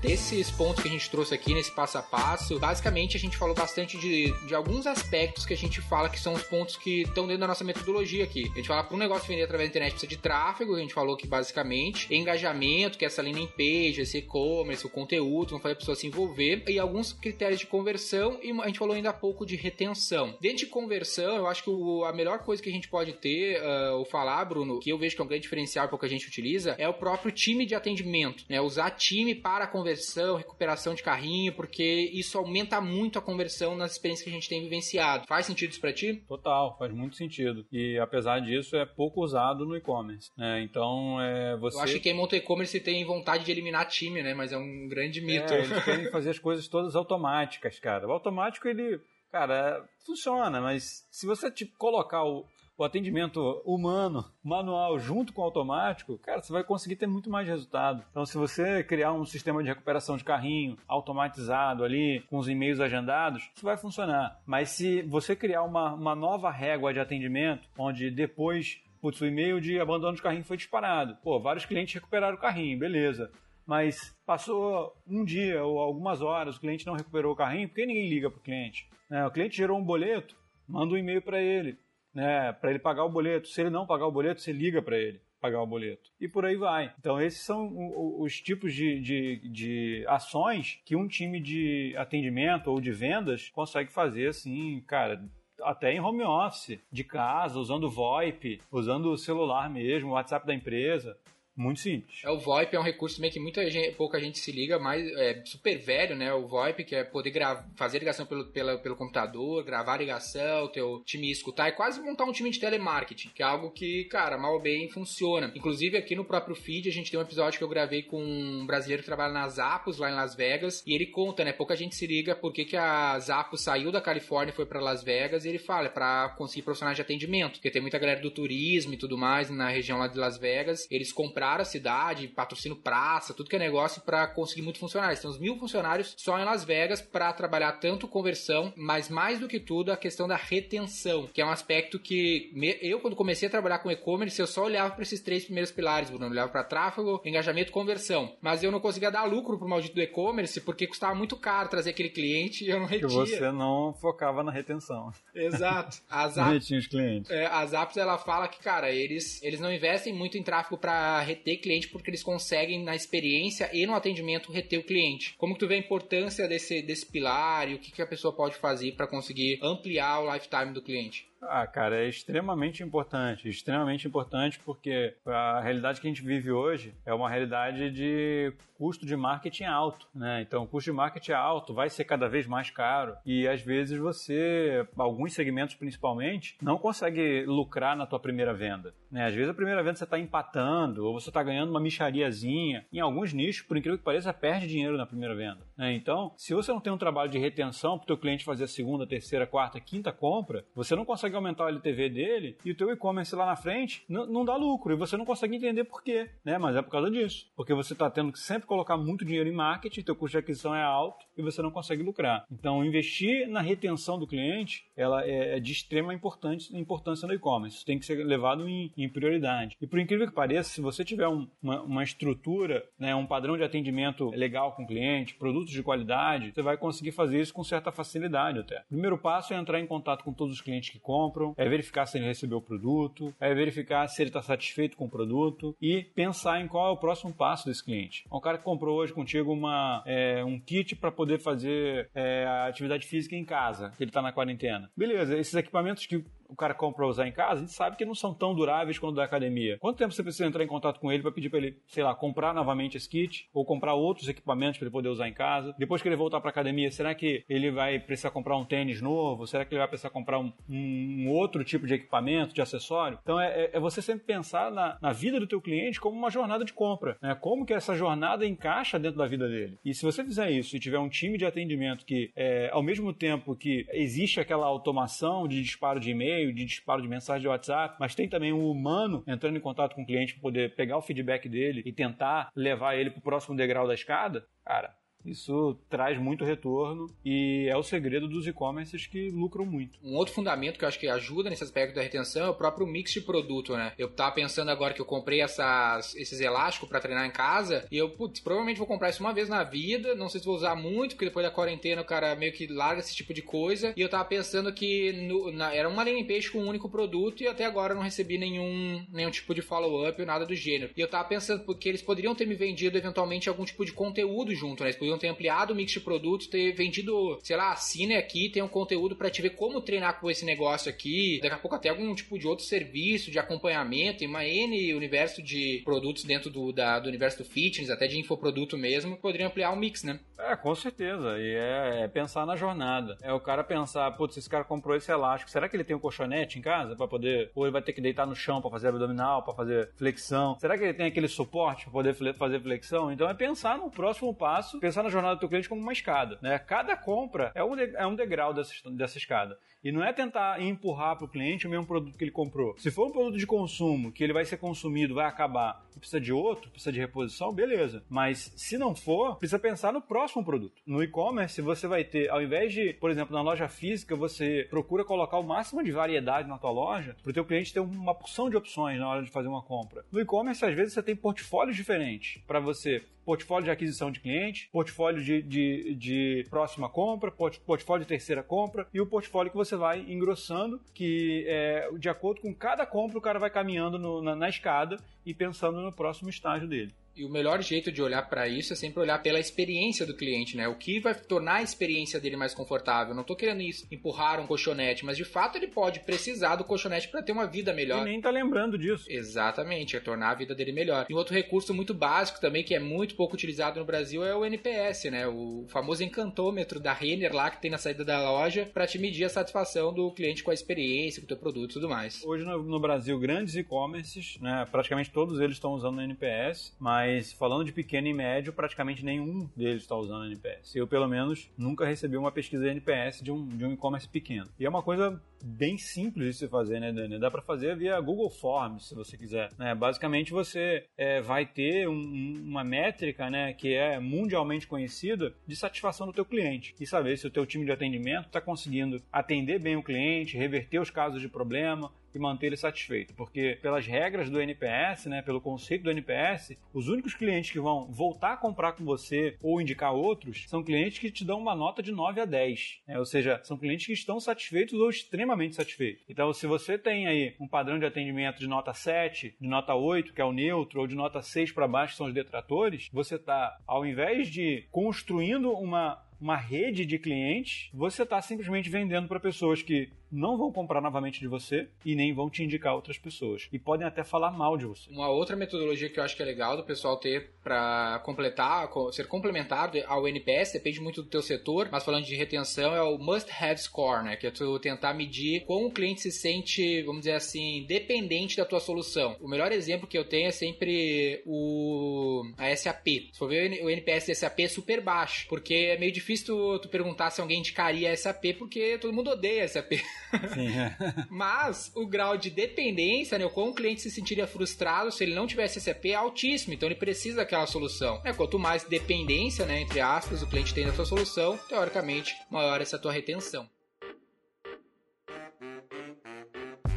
Desses pontos que a gente trouxe aqui nesse passo a passo, basicamente a gente falou bastante de, de alguns aspectos que a gente fala que são os pontos que estão dentro da nossa metodologia aqui. A gente fala para um negócio vender através da internet precisa de tráfego, a gente falou que basicamente engajamento, que é essa landing page, esse e-commerce, o conteúdo, vão fazer a pessoa se envolver, e alguns critérios de conversão, e a gente falou ainda há pouco de retenção. Dentro de conversão, eu acho que o, a melhor coisa que a gente pode ter, uh, ou falar, Bruno, que eu vejo que é um grande diferencial que a gente utiliza, é o próprio time de atendimento, né? Usar time para conversar conversão, recuperação de carrinho, porque isso aumenta muito a conversão nas experiências que a gente tem vivenciado. Faz sentido isso para ti? Total, faz muito sentido. E apesar disso, é pouco usado no e-commerce. Né? Então, é, você. Eu acho que quem monta e-commerce tem vontade de eliminar time, né? Mas é um grande mito. É, eles querem fazer as [LAUGHS] coisas todas automáticas, cara. O automático, ele. Cara, funciona, mas se você tipo, colocar o, o atendimento humano, manual, junto com o automático, cara, você vai conseguir ter muito mais resultado. Então, se você criar um sistema de recuperação de carrinho automatizado ali, com os e-mails agendados, isso vai funcionar. Mas se você criar uma, uma nova régua de atendimento, onde depois putz, o e-mail de abandono de carrinho foi disparado. Pô, vários clientes recuperaram o carrinho, beleza. Mas passou um dia ou algumas horas, o cliente não recuperou o carrinho, porque ninguém liga para o cliente. Né? O cliente gerou um boleto, manda um e-mail para ele né, para ele pagar o boleto. Se ele não pagar o boleto, você liga para ele pagar o boleto. E por aí vai. Então, esses são os tipos de, de, de, ações que um time de atendimento ou de vendas consegue fazer, assim, cara. Até em home office, de casa, usando VoIP, usando o celular mesmo, o WhatsApp da empresa. Muito simples. É, o VoIP é um recurso também que muita gente, pouca gente se liga, mas é super velho, né? O VoIP, que é poder fazer ligação pelo, pela, pelo computador, gravar ligação, o teu time escutar, é quase montar um time de telemarketing, que é algo que, cara, mal ou bem funciona. Inclusive, aqui no próprio feed, a gente tem um episódio que eu gravei com um brasileiro que trabalha na Zappos, lá em Las Vegas, e ele conta, né? Pouca gente se liga porque que a Zappos saiu da Califórnia e foi para Las Vegas, e ele fala, é pra conseguir profissionais de atendimento, porque tem muita galera do turismo e tudo mais na região lá de Las Vegas, eles compraram compraram a cidade, patrocínio praça, tudo que é negócio para conseguir muitos funcionários. Tem uns mil funcionários só em Las Vegas para trabalhar tanto conversão, mas mais do que tudo a questão da retenção, que é um aspecto que eu, quando comecei a trabalhar com e-commerce, eu só olhava para esses três primeiros pilares, Bruno. Eu olhava para tráfego, engajamento e conversão. Mas eu não conseguia dar lucro pro maldito do e-commerce porque custava muito caro trazer aquele cliente e eu não retia. Que você não focava na retenção. Exato. [LAUGHS] As apps, retinha os clientes. É, as apps, ela fala que, cara, eles, eles não investem muito em tráfego para reter cliente porque eles conseguem na experiência e no atendimento reter o cliente. Como que tu vê a importância desse, desse pilar e o que, que a pessoa pode fazer para conseguir ampliar o lifetime do cliente? Ah, cara, é extremamente importante. Extremamente importante porque a realidade que a gente vive hoje é uma realidade de custo de marketing alto, né? Então, o custo de marketing é alto, vai ser cada vez mais caro e às vezes você, alguns segmentos principalmente, não consegue lucrar na tua primeira venda, né? Às vezes a primeira venda você está empatando ou você está ganhando uma michariazinha. Em alguns nichos, por incrível que pareça, perde dinheiro na primeira venda, né? Então, se você não tem um trabalho de retenção para o teu cliente fazer a segunda, terceira, quarta, quinta compra, você não consegue consegue aumentar o LTV dele e o teu e-commerce lá na frente não dá lucro e você não consegue entender por quê, né? Mas é por causa disso. Porque você está tendo que sempre colocar muito dinheiro em marketing, teu custo de aquisição é alto e você não consegue lucrar. Então, investir na retenção do cliente, ela é, é de extrema importância no e-commerce. Tem que ser levado em, em, prioridade. E por incrível que pareça, se você tiver um, uma, uma estrutura, né, um padrão de atendimento legal com o cliente, produtos de qualidade, você vai conseguir fazer isso com certa facilidade até. O primeiro passo é entrar em contato com todos os clientes que compram compram, é verificar se ele recebeu o produto, é verificar se ele está satisfeito com o produto e pensar em qual é o próximo passo desse cliente. Um cara que comprou hoje contigo uma, é, um kit para poder fazer é, atividade física em casa, que ele está na quarentena. Beleza, esses equipamentos que o cara compra pra usar em casa, a gente sabe que não são tão duráveis quanto da academia. Quanto tempo você precisa entrar em contato com ele para pedir para ele, sei lá, comprar novamente esse kit ou comprar outros equipamentos para ele poder usar em casa? Depois que ele voltar para academia, será que ele vai precisar comprar um tênis novo? Será que ele vai precisar comprar um, um outro tipo de equipamento, de acessório? Então é, é, é você sempre pensar na, na, vida do teu cliente como uma jornada de compra, né? Como que essa jornada encaixa dentro da vida dele? E se você fizer isso e tiver um time de atendimento que, é, ao mesmo tempo que existe aquela automação de disparo de e-mail, de disparo de mensagem de WhatsApp, mas tem também um humano entrando em contato com o cliente para poder pegar o feedback dele e tentar levar ele para o próximo degrau da escada, cara, isso traz muito retorno e é o segredo dos e-commerces que lucram muito. Um outro fundamento que eu acho que ajuda nesse aspecto da retenção é o próprio mix de produto, né? Eu tava pensando agora que eu comprei essas, esses elásticos para treinar em casa e eu, putz, provavelmente vou comprar isso uma vez na vida, não sei se vou usar muito, porque depois da quarentena o cara meio que larga esse tipo de coisa. E eu tava pensando que no, na, era uma landing page com um único produto e até agora eu não recebi nenhum, nenhum tipo de follow-up ou nada do gênero. E eu tava pensando porque eles poderiam ter me vendido eventualmente algum tipo de conteúdo junto, né? Eles poderiam ter ampliado o mix de produtos, ter vendido, sei lá, assine aqui, tem um conteúdo para te ver como treinar com esse negócio aqui. Daqui a pouco até algum tipo de outro serviço de acompanhamento, tem uma N universo de produtos dentro do, da, do universo do fitness, até de infoproduto mesmo, poderiam ampliar o mix, né? É, com certeza. E é, é pensar na jornada. É o cara pensar, putz, esse cara comprou esse elástico, será que ele tem um colchonete em casa para poder, ou ele vai ter que deitar no chão para fazer abdominal, para fazer flexão? Será que ele tem aquele suporte para poder fazer flexão? Então é pensar no próximo passo, pensar na jornada do teu cliente como uma escada, né? Cada compra é um, é um degrau dessa, dessa escada. E não é tentar empurrar para o cliente o mesmo produto que ele comprou. Se for um produto de consumo que ele vai ser consumido, vai acabar e precisa de outro, precisa de reposição, beleza. Mas se não for, precisa pensar no próximo produto. No e-commerce, você vai ter, ao invés de, por exemplo, na loja física, você procura colocar o máximo de variedade na tua loja para o teu cliente ter uma porção de opções na hora de fazer uma compra. No e-commerce, às vezes, você tem portfólios diferentes para você portfólio de aquisição de cliente, portfólio de, de, de próxima compra, portfólio de terceira compra e o portfólio que você vai engrossando, que é, de acordo com cada compra o cara vai caminhando no, na, na escada e pensando no próximo estágio dele. E o melhor jeito de olhar para isso é sempre olhar pela experiência do cliente, né? O que vai tornar a experiência dele mais confortável. não tô querendo isso, empurrar um colchonete, mas de fato ele pode precisar do colchonete para ter uma vida melhor. E nem tá lembrando disso. Exatamente, é tornar a vida dele melhor. E outro recurso muito básico também, que é muito pouco utilizado no Brasil, é o NPS, né? O famoso encantômetro da Renner lá que tem na saída da loja para te medir a satisfação do cliente com a experiência, com o teu produto e tudo mais. Hoje no, no Brasil, grandes e-commerces, né? Praticamente todos eles estão usando o NPS, mas mas falando de pequeno e médio, praticamente nenhum deles está usando NPS. Eu, pelo menos, nunca recebi uma pesquisa de NPS de um, de um e-commerce pequeno. E é uma coisa bem simples de se fazer, né, Dani? Dá para fazer via Google Forms, se você quiser. Né? Basicamente, você é, vai ter um, uma métrica, né, que é mundialmente conhecida de satisfação do teu cliente e saber se o teu time de atendimento está conseguindo atender bem o cliente, reverter os casos de problema, e manter ele satisfeito. Porque pelas regras do NPS, né, pelo conceito do NPS, os únicos clientes que vão voltar a comprar com você ou indicar outros são clientes que te dão uma nota de 9 a 10. Né? Ou seja, são clientes que estão satisfeitos ou extremamente satisfeitos. Então, se você tem aí um padrão de atendimento de nota 7, de nota 8, que é o neutro, ou de nota 6 para baixo, que são os detratores, você está, ao invés de construindo uma uma rede de clientes, você está simplesmente vendendo para pessoas que não vão comprar novamente de você e nem vão te indicar outras pessoas. E podem até falar mal de você. Uma outra metodologia que eu acho que é legal do pessoal ter para completar, ser complementado ao NPS, depende muito do teu setor, mas falando de retenção, é o Must Have Score, né? Que é tu tentar medir como o cliente se sente, vamos dizer assim, dependente da tua solução. O melhor exemplo que eu tenho é sempre o a SAP. Se for ver o NPS da SAP é super baixo, porque é meio difícil tu, tu perguntar se alguém indicaria a SAP, porque todo mundo odeia a SAP. [LAUGHS] Sim. É. [LAUGHS] Mas o grau de dependência, né, o como o cliente se sentiria frustrado se ele não tivesse SAP é altíssimo, então ele precisa daquela solução. É, quanto mais dependência, né, entre aspas, o cliente tem da sua solução, teoricamente, maior essa tua retenção.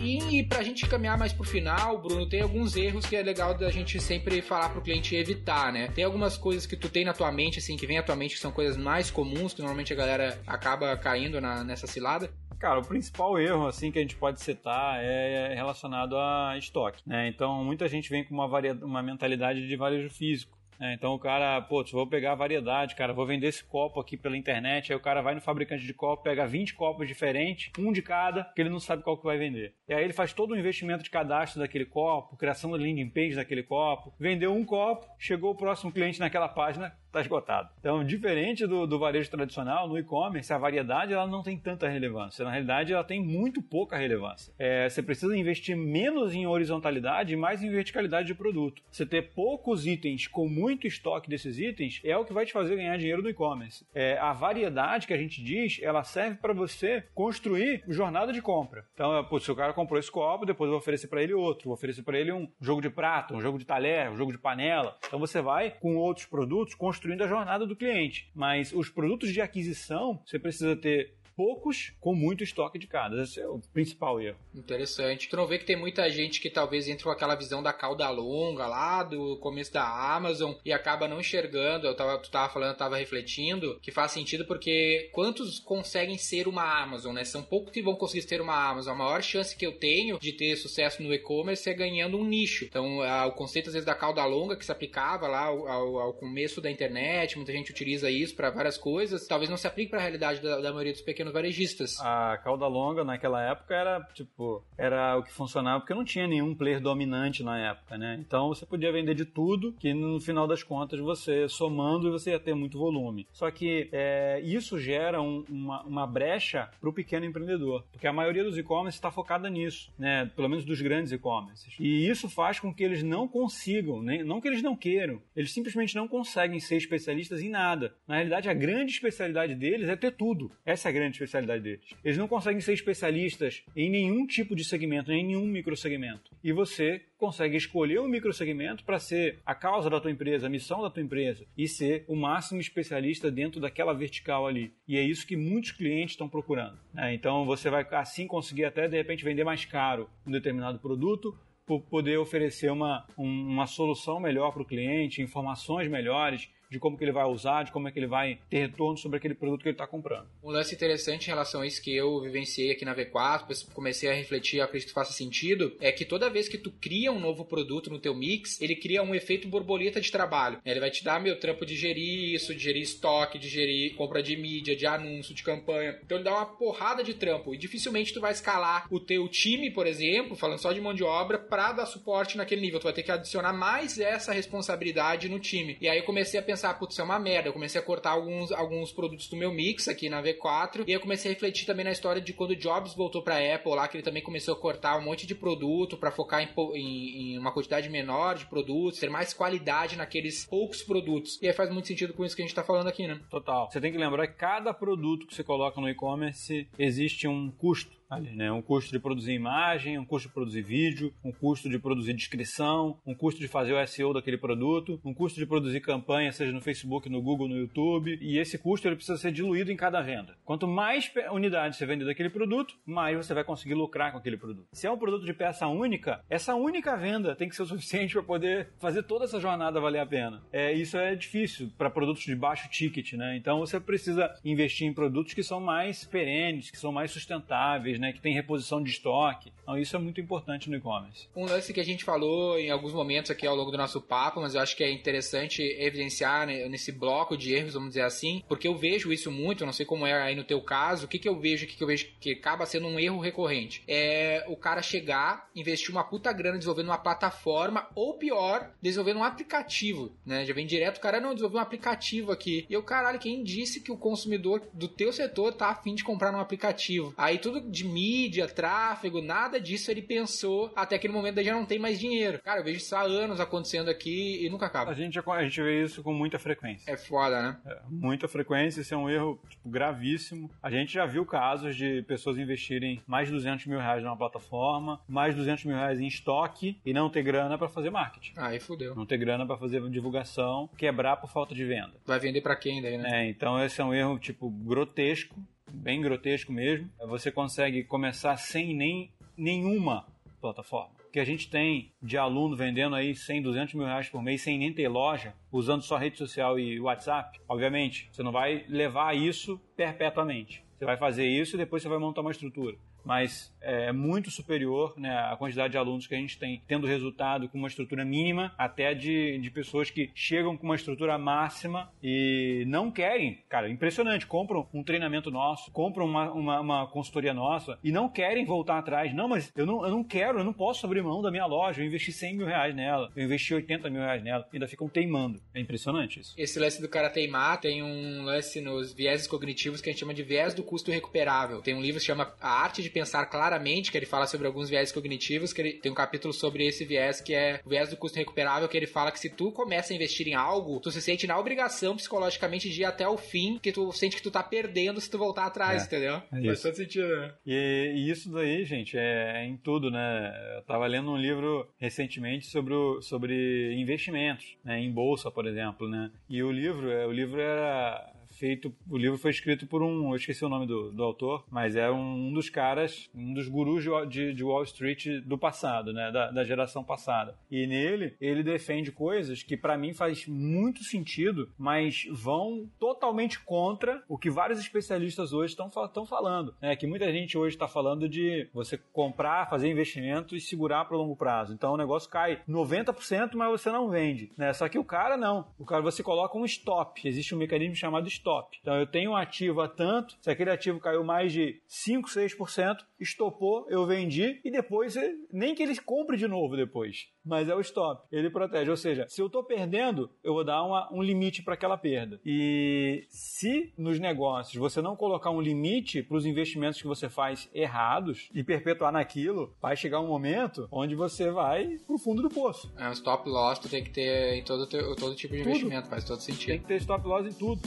E pra gente caminhar mais pro final, Bruno, tem alguns erros que é legal da gente sempre falar pro cliente evitar, né? Tem algumas coisas que tu tem na tua mente, assim, que vem à tua mente, que são coisas mais comuns, que normalmente a galera acaba caindo na, nessa cilada? Cara, o principal erro assim que a gente pode citar é relacionado a estoque, né? Então, muita gente vem com uma, varia... uma mentalidade de varejo físico. É, então o cara, pô, vou pegar a variedade, cara, vou vender esse copo aqui pela internet, aí o cara vai no fabricante de copo, pega 20 copos diferentes, um de cada, que ele não sabe qual que vai vender. E aí ele faz todo o investimento de cadastro daquele copo, criação do landing page daquele copo, vendeu um copo, chegou o próximo cliente naquela página, está esgotado. Então, diferente do, do varejo tradicional, no e-commerce, a variedade ela não tem tanta relevância. Na realidade, ela tem muito pouca relevância. É, você precisa investir menos em horizontalidade e mais em verticalidade de produto. Você ter poucos itens com muito estoque desses itens é o que vai te fazer ganhar dinheiro no e-commerce. É, a variedade que a gente diz, ela serve para você construir jornada de compra. Então, é, se o cara comprou esse copo, depois eu vou oferecer para ele outro, vou oferecer para ele um jogo de prato, um jogo de talher, um jogo de panela. Então, você vai com outros produtos construir construindo a jornada do cliente. Mas os produtos de aquisição, você precisa ter poucos com muito estoque de cada. Esse é o principal erro. Interessante. Tu não vê que tem muita gente que talvez entre com aquela visão da cauda longa lá do começo da Amazon e acaba não enxergando. Eu tava, tu tava falando, eu tava refletindo, que faz sentido porque quantos conseguem ser uma Amazon, né? São poucos que vão conseguir ser uma Amazon. A maior chance que eu tenho de ter sucesso no e-commerce é ganhando um nicho. Então, o conceito às vezes da cauda longa que se aplicava lá ao, ao, ao começo da internet, muita gente utiliza isso para várias coisas, talvez não se aplique para a realidade da, da maioria dos pequenos pequenos varejistas. A cauda longa naquela época era tipo, era o que funcionava porque não tinha nenhum player dominante na época, né? Então você podia vender de tudo, que no final das contas você somando você ia ter muito volume. Só que é, isso gera um, uma, uma brecha para o pequeno empreendedor, porque a maioria dos e-commerce está focada nisso, né? Pelo menos dos grandes e-commerces. E isso faz com que eles não consigam, nem, não que eles não queiram, eles simplesmente não conseguem ser especialistas em nada. Na realidade, a grande especialidade deles é ter tudo. Essa é a grande especialidade deles. Eles não conseguem ser especialistas em nenhum tipo de segmento, em nenhum microsegmento. E você consegue escolher um microsegmento para ser a causa da tua empresa, a missão da tua empresa e ser o máximo especialista dentro daquela vertical ali. E é isso que muitos clientes estão procurando. Né? Então você vai assim conseguir até de repente vender mais caro um determinado produto poder oferecer uma, uma solução melhor para o cliente, informações melhores de como que ele vai usar, de como é que ele vai ter retorno sobre aquele produto que ele está comprando. Um lance interessante em relação a isso que eu vivenciei aqui na V4, comecei a refletir, acredito que faça sentido, é que toda vez que tu cria um novo produto no teu mix, ele cria um efeito borboleta de trabalho. Ele vai te dar meu trampo de gerir isso, de gerir estoque, de gerir compra de mídia, de anúncio, de campanha. Então ele dá uma porrada de trampo e dificilmente tu vai escalar o teu time, por exemplo, falando só de mão de obra, para dar suporte naquele nível. Tu vai ter que adicionar mais essa responsabilidade no time. E aí eu comecei a pensar pensar, putz, isso é uma merda. Eu comecei a cortar alguns, alguns produtos do meu mix aqui na V4. E eu comecei a refletir também na história de quando o Jobs voltou pra Apple lá, que ele também começou a cortar um monte de produto para focar em, em, em, uma quantidade menor de produtos, ter mais qualidade naqueles poucos produtos. E aí faz muito sentido com isso que a gente tá falando aqui, né? Total. Você tem que lembrar que cada produto que você coloca no e-commerce existe um custo ali, né? Um custo de produzir imagem, um custo de produzir vídeo, um custo de produzir descrição, um custo de fazer o SEO daquele produto, um custo de produzir campanha, seja no Facebook, no Google, no YouTube, e esse custo ele precisa ser diluído em cada venda. Quanto mais unidades você vende daquele produto, mais você vai conseguir lucrar com aquele produto. Se é um produto de peça única, essa única venda tem que ser o [LAUGHS] suficiente para poder fazer toda essa jornada valer a pena. É, isso é difícil para produtos de baixo ticket, né? Então você precisa investir em produtos que são mais perenes, que são mais sustentáveis, né, que tem reposição de estoque. Então isso é muito importante no e-commerce. Um lance que a gente falou em alguns momentos aqui ao longo do nosso papo, mas eu acho que é interessante evidenciar né, nesse bloco de erros, vamos dizer assim, porque eu vejo isso muito, não sei como é aí no teu caso, o que, que eu vejo aqui que eu vejo que acaba sendo um erro recorrente? É o cara chegar, investir uma puta grana desenvolvendo uma plataforma, ou pior, desenvolvendo um aplicativo, né? Já vem direto, o cara não desenvolveu um aplicativo aqui. E eu, caralho, quem disse que o consumidor do teu setor tá afim de comprar um aplicativo? Aí tudo de mídia, tráfego, nada disso ele pensou até aquele momento daí já não tem mais dinheiro. Cara, eu vejo isso há anos acontecendo aqui e nunca acaba. A gente, a gente vê isso com muita frequência. É foda, né? É, muita frequência, isso é um erro tipo, gravíssimo. A gente já viu casos de pessoas investirem mais de 200 mil reais numa plataforma, mais de 200 mil reais em estoque e não ter grana para fazer marketing. Aí fudeu. Não ter grana para fazer divulgação, quebrar por falta de venda. Vai vender para quem daí, né? É, então esse é um erro, tipo, grotesco bem grotesco mesmo. Você consegue começar sem nem nenhuma plataforma. Que a gente tem de aluno vendendo aí 100, 200 mil reais por mês sem nem ter loja, usando só rede social e WhatsApp. Obviamente, você não vai levar isso perpetuamente. Você vai fazer isso e depois você vai montar uma estrutura. Mas é muito superior né, a quantidade de alunos que a gente tem tendo resultado com uma estrutura mínima, até de, de pessoas que chegam com uma estrutura máxima e não querem. Cara, impressionante. Compram um treinamento nosso, compram uma, uma, uma consultoria nossa e não querem voltar atrás. Não, mas eu não, eu não quero, eu não posso abrir mão da minha loja. Eu investi 100 mil reais nela, eu investi 80 mil reais nela. Ainda ficam teimando. É impressionante isso. Esse lance do cara teimar tem um lance nos vieses cognitivos que a gente chama de viés do custo recuperável. Tem um livro que chama A Arte de Pensar Claramente, que ele fala sobre alguns viés cognitivos, que ele tem um capítulo sobre esse viés que é o viés do custo recuperável, que ele fala que se tu começa a investir em algo, tu se sente na obrigação psicologicamente de ir até o fim, que tu sente que tu tá perdendo se tu voltar atrás, é, entendeu? É Faz todo sentido, né? E, e, isso daí, gente, é, é, em tudo, né? Eu tava lendo um livro recentemente sobre, o, sobre investimentos, né? Em bolsa, por exemplo, né? E o livro, é, o livro era feito. O livro foi escrito por um. Eu esqueci o nome do, do autor, mas é um, um dos caras, um dos gurus de, de, Wall Street do passado, né? Da, da geração passada. E nele, ele defende coisas que para mim faz muito sentido, mas vão totalmente contra o que vários especialistas hoje estão falando. Né? Que muita gente hoje está falando de você comprar, fazer investimento e segurar para longo prazo. Então o negócio cai 90%, mas você não vende. Né? Só que o cara não. O cara você coloca um stop. Existe um mecanismo chamado stop stop. Então eu tenho um ativo a tanto, se aquele ativo caiu mais de 5, 6%, estopou, eu vendi e depois nem que ele compre de novo depois, mas é o stop. Ele protege, ou seja, se eu estou perdendo, eu vou dar uma, um limite para aquela perda. E se nos negócios você não colocar um limite para os investimentos que você faz errados e perpetuar naquilo, vai chegar um momento onde você vai pro fundo do poço. É, um stop loss tu tem que ter em todo, todo tipo de tudo. investimento, faz todo sentido. Tem que ter stop loss em tudo.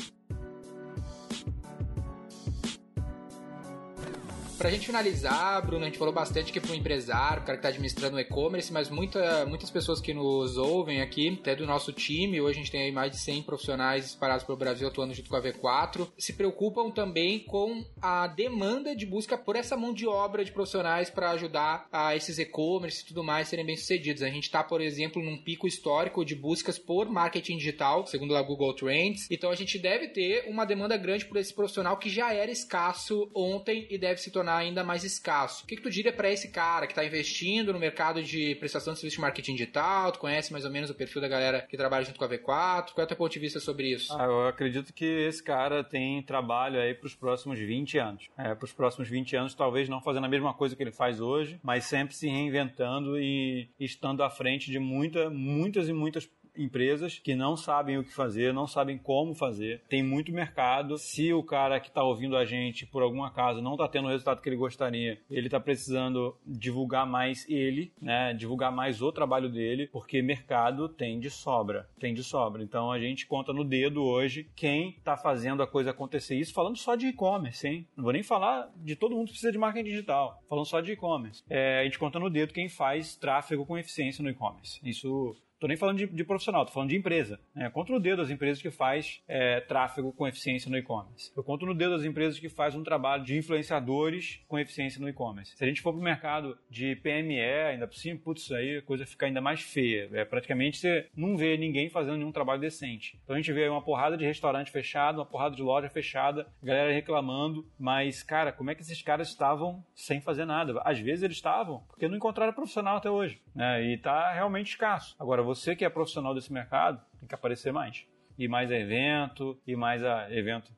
Pra gente finalizar, Bruno, a gente falou bastante que para um empresário, o cara que tá administrando o e-commerce, mas muita, muitas pessoas que nos ouvem aqui, até do nosso time, hoje a gente tem aí mais de 100 profissionais espalhados pelo Brasil atuando junto com a V4, se preocupam também com a demanda de busca por essa mão de obra de profissionais para ajudar a esses e-commerce e tudo mais serem bem sucedidos. A gente está, por exemplo, num pico histórico de buscas por marketing digital, segundo a Google Trends. Então a gente deve ter uma demanda grande por esse profissional que já era escasso ontem e deve se tornar ainda mais escasso. O que, que tu diria para esse cara que está investindo no mercado de prestação de serviço de marketing digital? Tu conhece mais ou menos o perfil da galera que trabalha junto com a V4? Qual é o teu ponto de vista sobre isso? Ah, eu acredito que esse cara tem trabalho aí para os próximos 20 anos. É, para os próximos 20 anos, talvez não fazendo a mesma coisa que ele faz hoje, mas sempre se reinventando e estando à frente de muita, muitas e muitas empresas que não sabem o que fazer, não sabem como fazer. Tem muito mercado. Se o cara que está ouvindo a gente, por algum acaso, não está tendo o resultado que ele gostaria, ele está precisando divulgar mais ele, né? Divulgar mais o trabalho dele, porque mercado tem de sobra. Tem de sobra. Então a gente conta no dedo hoje quem está fazendo a coisa acontecer. Isso falando só de e-commerce, hein? Não vou nem falar de todo mundo que precisa de marketing digital. Falando só de e-commerce. É, a gente conta no dedo quem faz tráfego com eficiência no e-commerce. Isso Tô nem falando de, de profissional, tô falando de empresa. Né? Conto no dedo as empresas que faz é, tráfego com eficiência no e-commerce. Eu conto no dedo as empresas que faz um trabalho de influenciadores com eficiência no e-commerce. Se a gente for pro mercado de PME, ainda por cima, putz, aí a coisa fica ainda mais feia. É, praticamente você não vê ninguém fazendo nenhum trabalho decente. Então a gente vê uma porrada de restaurante fechado, uma porrada de loja fechada, galera reclamando, mas, cara, como é que esses caras estavam sem fazer nada? Às vezes eles estavam porque não encontraram profissional até hoje, né? E tá realmente escasso. Agora, você que é profissional desse mercado tem que aparecer mais e mais a evento, e mais a evento.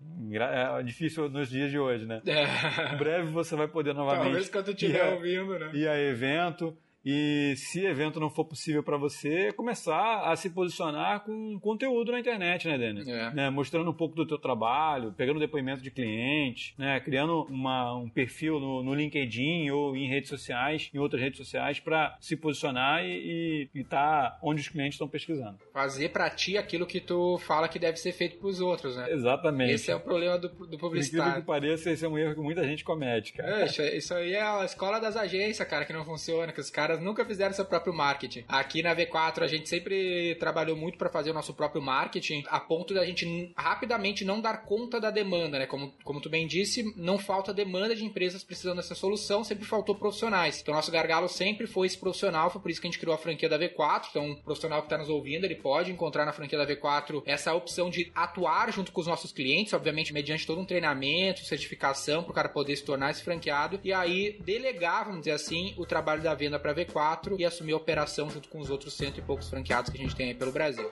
É difícil nos dias de hoje, né? É. Em breve você vai poder novamente. Talvez quando estiver ouvindo, né? E a evento, e se evento não for possível para você, começar a se posicionar com conteúdo na internet, né, Denis? É. Né, mostrando um pouco do teu trabalho, pegando depoimento de clientes, né, criando uma, um perfil no, no, LinkedIn ou em redes sociais, em outras redes sociais, para se posicionar e estar tá onde os clientes estão pesquisando. Fazer para ti aquilo que tu fala que deve ser feito para os outros, né? Exatamente. Esse é o problema do, do publicitário. Por que pareça, esse é um erro que muita gente comete, cara. É, isso aí é a escola das agências, cara, que não funciona, que os caras caras nunca fizeram seu próprio marketing. Aqui na V4 a gente sempre trabalhou muito para fazer o nosso próprio marketing, a ponto da gente rapidamente não dar conta da demanda, né? Como, como tu bem disse, não falta demanda de empresas precisando dessa solução, sempre faltou profissionais. Então nosso gargalo sempre foi esse profissional, foi por isso que a gente criou a franquia da V4. Então o profissional que está nos ouvindo, ele pode encontrar na franquia da V4 essa opção de atuar junto com os nossos clientes, obviamente mediante todo um treinamento, certificação para o cara poder se tornar esse franqueado e aí delegar, vamos dizer assim, o trabalho da venda para V4 e assumir a operação junto com os outros cento e poucos franqueados que a gente tem aí pelo Brasil.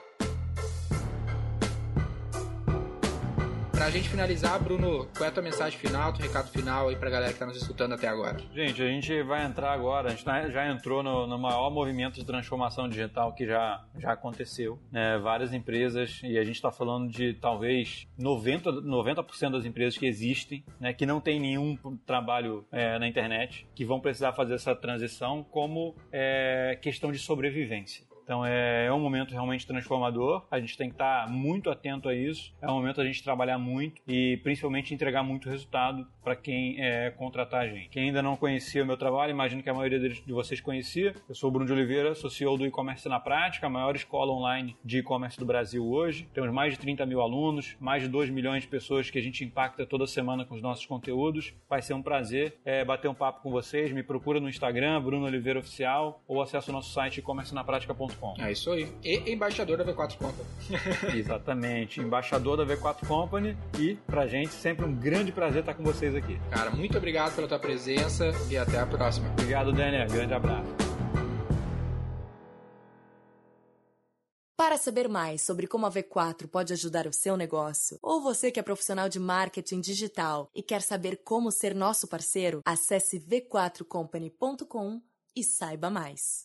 Pra gente finalizar, Bruno, qual é a tua mensagem final, teu recado final aí pra galera que tá nos escutando até agora? Gente, a gente vai entrar agora, a gente tá, já entrou no, no maior movimento de transformação digital que já, já aconteceu. Né? Várias empresas, e a gente está falando de talvez 90%, 90 das empresas que existem, né, que não tem nenhum trabalho é, na internet, que vão precisar fazer essa transição como é, questão de sobrevivência. Então é, é, um momento realmente transformador. A gente tem que estar muito atento a isso. É um momento a gente trabalhar muito e principalmente entregar muito resultado para quem é, contratar a gente. Quem ainda não conhecia o meu trabalho, imagino que a maioria de vocês conhecia. Eu sou o Bruno de Oliveira, sou CEO do e-commerce na prática, a maior escola online de e-commerce do Brasil hoje. Temos mais de 30 mil alunos, mais de 2 milhões de pessoas que a gente impacta toda semana com os nossos conteúdos. Vai ser um prazer é, bater um papo com vocês. Me procura no Instagram, Bruno Oliveira Oficial, ou acessa o nosso site e-commercenaprática.com é isso aí. E embaixador da V4 Company. [LAUGHS] Exatamente, embaixador da V4 Company e pra gente sempre um grande prazer estar com vocês aqui. Cara, muito obrigado pela tua presença e até a próxima. Obrigado, Daniel. Grande abraço. Para saber mais sobre como a V4 pode ajudar o seu negócio, ou você que é profissional de marketing digital e quer saber como ser nosso parceiro, acesse v4company.com e saiba mais.